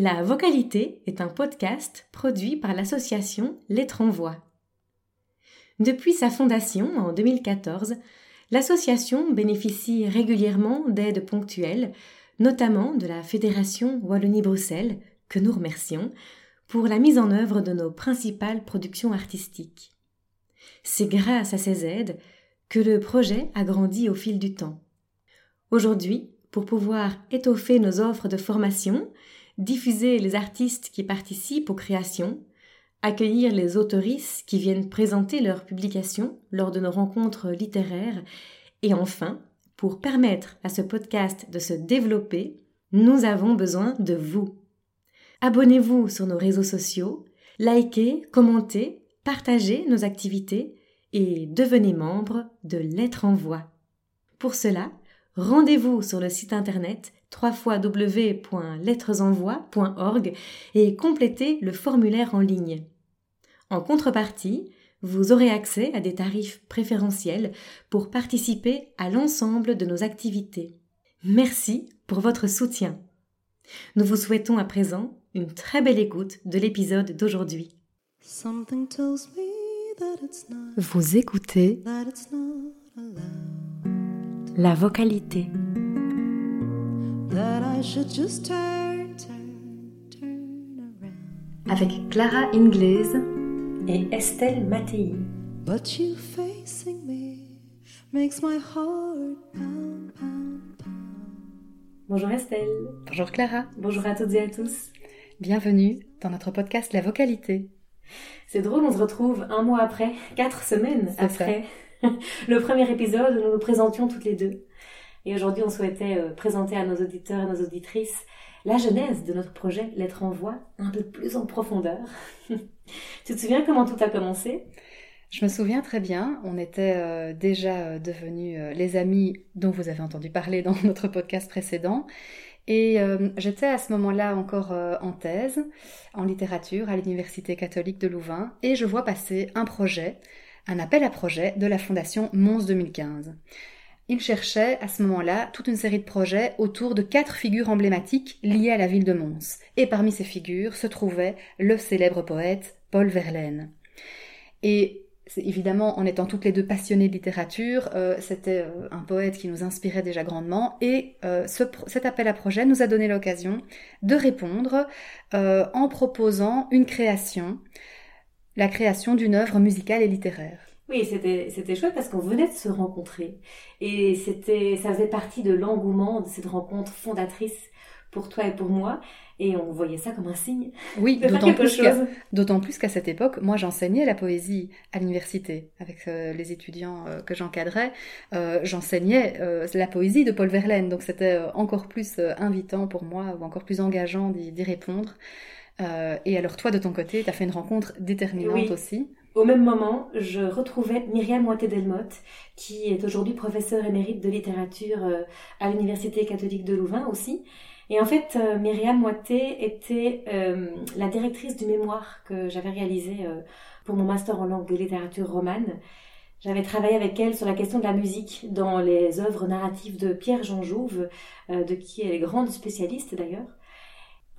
La vocalité est un podcast produit par l'association Lettres en Voix. Depuis sa fondation en 2014, l'association bénéficie régulièrement d'aides ponctuelles, notamment de la Fédération Wallonie-Bruxelles, que nous remercions, pour la mise en œuvre de nos principales productions artistiques. C'est grâce à ces aides que le projet a grandi au fil du temps. Aujourd'hui, pour pouvoir étoffer nos offres de formation, diffuser les artistes qui participent aux créations, accueillir les autoristes qui viennent présenter leurs publications lors de nos rencontres littéraires, et enfin, pour permettre à ce podcast de se développer, nous avons besoin de vous. Abonnez-vous sur nos réseaux sociaux, likez, commentez, partagez nos activités et devenez membre de Lettres en Voix. Pour cela, rendez-vous sur le site internet www.lettresenvoi.org et complétez le formulaire en ligne. En contrepartie, vous aurez accès à des tarifs préférentiels pour participer à l'ensemble de nos activités. Merci pour votre soutien. Nous vous souhaitons à présent une très belle écoute de l'épisode d'aujourd'hui. Vous écoutez la vocalité. Avec Clara Inglaise et Estelle Mattei. Bonjour Estelle. Bonjour Clara. Bonjour à toutes et à tous. Bienvenue dans notre podcast La Vocalité. C'est drôle, on se retrouve un mois après, quatre semaines après le premier épisode où nous nous présentions toutes les deux. Et aujourd'hui, on souhaitait euh, présenter à nos auditeurs et nos auditrices la genèse de notre projet Lettre en voix un peu plus en profondeur. tu te souviens comment tout a commencé? Je me souviens très bien, on était euh, déjà euh, devenus les amis dont vous avez entendu parler dans notre podcast précédent. Et j'étais à ce moment-là encore en thèse, en littérature, à l'Université catholique de Louvain, et je vois passer un projet, un appel à projet de la Fondation Mons 2015. Il cherchait à ce moment-là toute une série de projets autour de quatre figures emblématiques liées à la ville de Mons. Et parmi ces figures se trouvait le célèbre poète Paul Verlaine. Et évidemment, en étant toutes les deux passionnées de littérature, euh, c'était euh, un poète qui nous inspirait déjà grandement. Et euh, cet appel à projet nous a donné l'occasion de répondre en proposant une création, la création d'une œuvre musicale et littéraire. Oui, c'était c'était chouette parce qu'on venait de se rencontrer et c'était ça faisait partie de l'engouement de cette rencontre fondatrice pour toi et pour moi et on voyait ça comme un signe. Oui, d'autant plus qu'à d'autant plus qu'à cette époque, moi j'enseignais la poésie à l'université avec euh, les étudiants euh, que j'encadrais, euh, j'enseignais la poésie de Paul Verlaine, donc c'était encore plus invitant pour moi ou encore plus engageant d'y répondre. et alors toi de ton côté, tu as fait une rencontre déterminante aussi. Au même moment, je retrouvais Myriam Moité-Delmotte, qui est aujourd'hui professeure émérite de littérature euh, à l'Université catholique de Louvain aussi. Et en fait, euh, Myriam Moité était euh, la directrice du mémoire que j'avais réalisé pour mon master en langue de littérature romane. J'avais travaillé avec elle sur la question de la musique dans les œuvres narratives de Pierre-Jean Jouve, de qui elle est grande spécialiste d'ailleurs.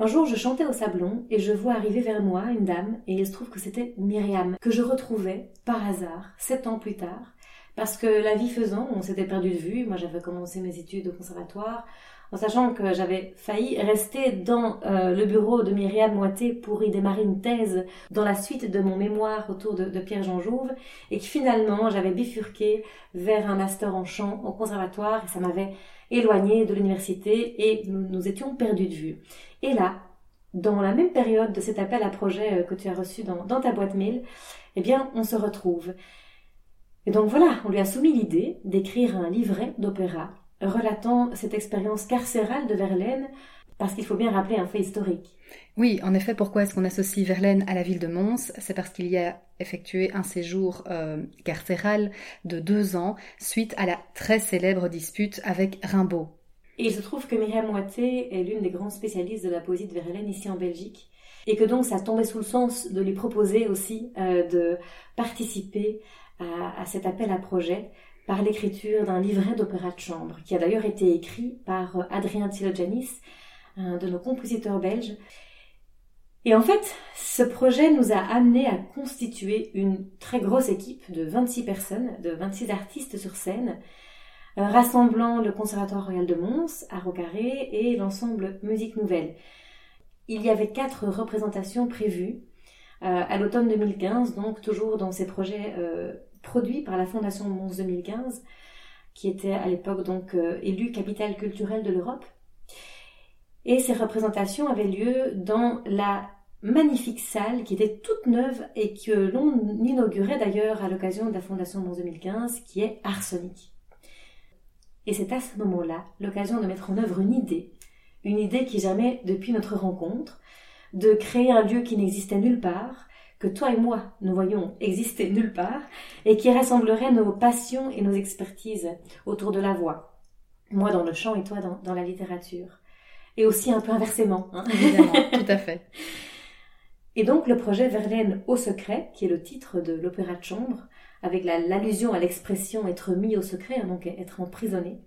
Un jour, je chantais au sablon et je vois arriver vers moi une dame et il se trouve que c'était Myriam, que je retrouvais par hasard, sept ans plus tard, parce que la vie faisant, on s'était perdu de vue. Moi, j'avais commencé mes études au conservatoire, en sachant que j'avais failli rester dans euh, le bureau de Myriam Moité pour y démarrer une thèse dans la suite de mon mémoire autour de, Pierre-Jean Jouve, et que finalement, j'avais bifurqué vers un master en chant au conservatoire, et ça m'avait éloigné de l'université, et nous nous étions perdus de vue. Et là, dans la même période de cet appel à projet euh, que tu as reçu dans, ta boîte mail, eh bien, on se retrouve. Et donc voilà, on lui a soumis l'idée d'écrire un livret d'opéra relatant cette expérience carcérale de Verlaine, parce qu'il faut bien rappeler un fait historique. Oui, en effet, pourquoi est-ce qu'on associe Verlaine à la ville de Mons? C'est parce qu'il y a effectué un séjour euh, carcéral de deux ans suite à la très célèbre dispute avec Rimbaud. Et il se trouve que Myriam Moité est l'une des grandes spécialistes de la poésie de Verlaine ici en Belgique. Et que donc ça tombait sous le sens de lui proposer aussi euh, de participer à, cet appel à projet par l'écriture d'un livret d'opéra de chambre, qui a d'ailleurs été écrit par euh, Adrien Tsilodjanis, un de nos compositeurs belges. Et en fait, ce projet nous a amené à constituer une très grosse équipe de 26 personnes, de 26 artistes sur scène, euh, rassemblant le Conservatoire Royal de Mons, à et l'ensemble Musique Nouvelle. Il y avait quatre représentations prévues euh, à l'automne 2015, donc toujours dans ces projets produits par la Fondation Mons 2015, qui était à l'époque donc élue capitale culturelle de l'Europe. Et ces représentations avaient lieu dans la magnifique salle qui était toute neuve et que l'on inaugurait d'ailleurs à l'occasion de la fondation Mons 2015, qui est Arsenic. Et c'est à ce moment-là l'occasion de mettre en œuvre une idée, une idée qui jamais depuis notre rencontre, de créer un lieu qui n'existait nulle part, que toi et moi nous voyons exister nulle part, et qui rassemblerait nos passions et nos expertises autour de la voix. Moi dans le chant et toi dans, la littérature. Et aussi un peu inversement. Hein. Évidemment, tout à fait. Et donc le projet Verlaine au secret, qui est le titre de l'opéra de chambre, avec l'allusion à l'expression être mis au secret, hein, donc être emprisonné.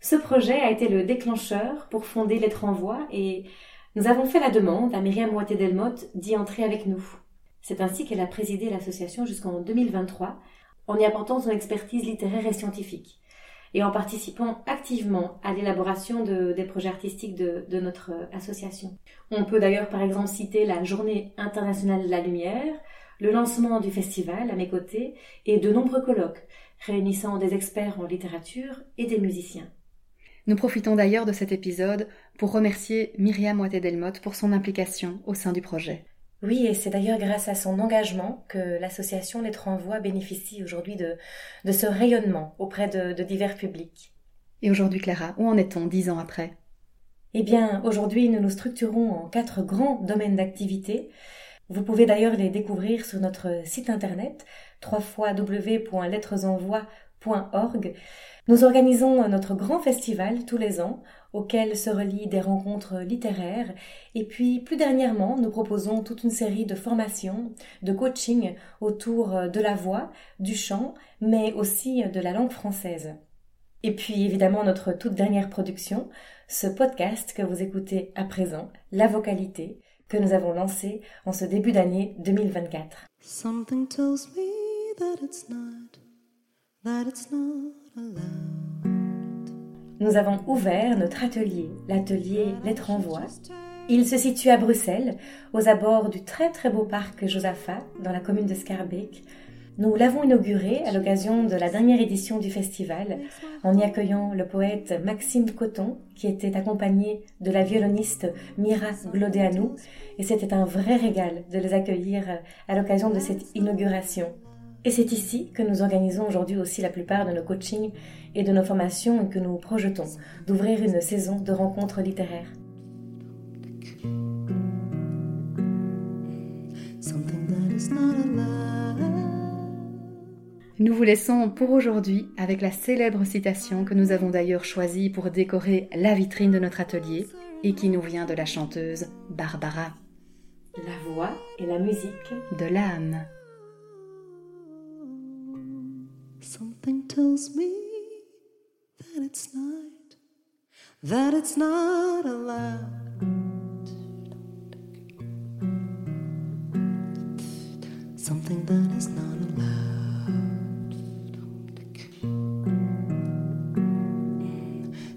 Ce projet a été le déclencheur pour fonder Lettres en voix et nous avons fait la demande à Myriam Moité-Delmotte d'y entrer avec nous. C'est ainsi qu'elle a présidé l'association jusqu'en 2023 en y apportant son expertise littéraire et scientifique et en participant activement à l'élaboration des projets artistiques de, notre association. On peut d'ailleurs par exemple citer la Journée internationale de la lumière, le lancement du festival à mes côtés et de nombreux colloques réunissant des experts en littérature et des musiciens. Nous profitons d'ailleurs de cet épisode pour remercier Myriam Moité-Delmotte pour son implication au sein du projet. Oui, et c'est d'ailleurs grâce à son engagement que l'association Lettres en Voix bénéficie aujourd'hui de, de ce rayonnement auprès de, de divers publics. Et aujourd'hui, Clara, où en est-on dix ans après? Eh bien, aujourd'hui, nous nous structurons en quatre grands domaines d'activité. Vous pouvez d'ailleurs les découvrir sur notre site internet Nous organisons notre grand festival tous les ans auquel se relient des rencontres littéraires et puis plus dernièrement nous proposons toute une série de formations, de coaching autour de la voix, du chant mais aussi de la langue française. Et puis évidemment notre toute dernière production, ce podcast que vous écoutez à présent, La vocalité, que nous avons lancé en ce début d'année 2024. Nous avons ouvert notre atelier, l'atelier Lettres en Voix. Il se situe à Bruxelles, aux abords du très très beau parc Josaphat, dans la commune de Scarbeck, nous l'avons inauguré à l'occasion de la dernière édition du festival en y accueillant le poète Maxime Coton qui était accompagné de la violoniste Mira Glodeanu et c'était un vrai régal de les accueillir à l'occasion de cette inauguration. Et c'est ici que nous organisons aujourd'hui aussi la plupart de nos coachings et de nos formations et que nous projetons d'ouvrir une saison de rencontres littéraires. Nous vous laissons pour aujourd'hui avec la célèbre citation que nous avons d'ailleurs choisie pour décorer la vitrine de notre atelier et qui nous vient de la chanteuse Barbara. La voix et la musique de l'âme. Something tells me that it's not, that it's not allowed. Something that is not allowed.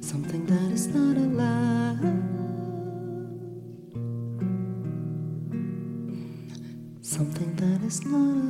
Something that is not allowed. something that is not allowed.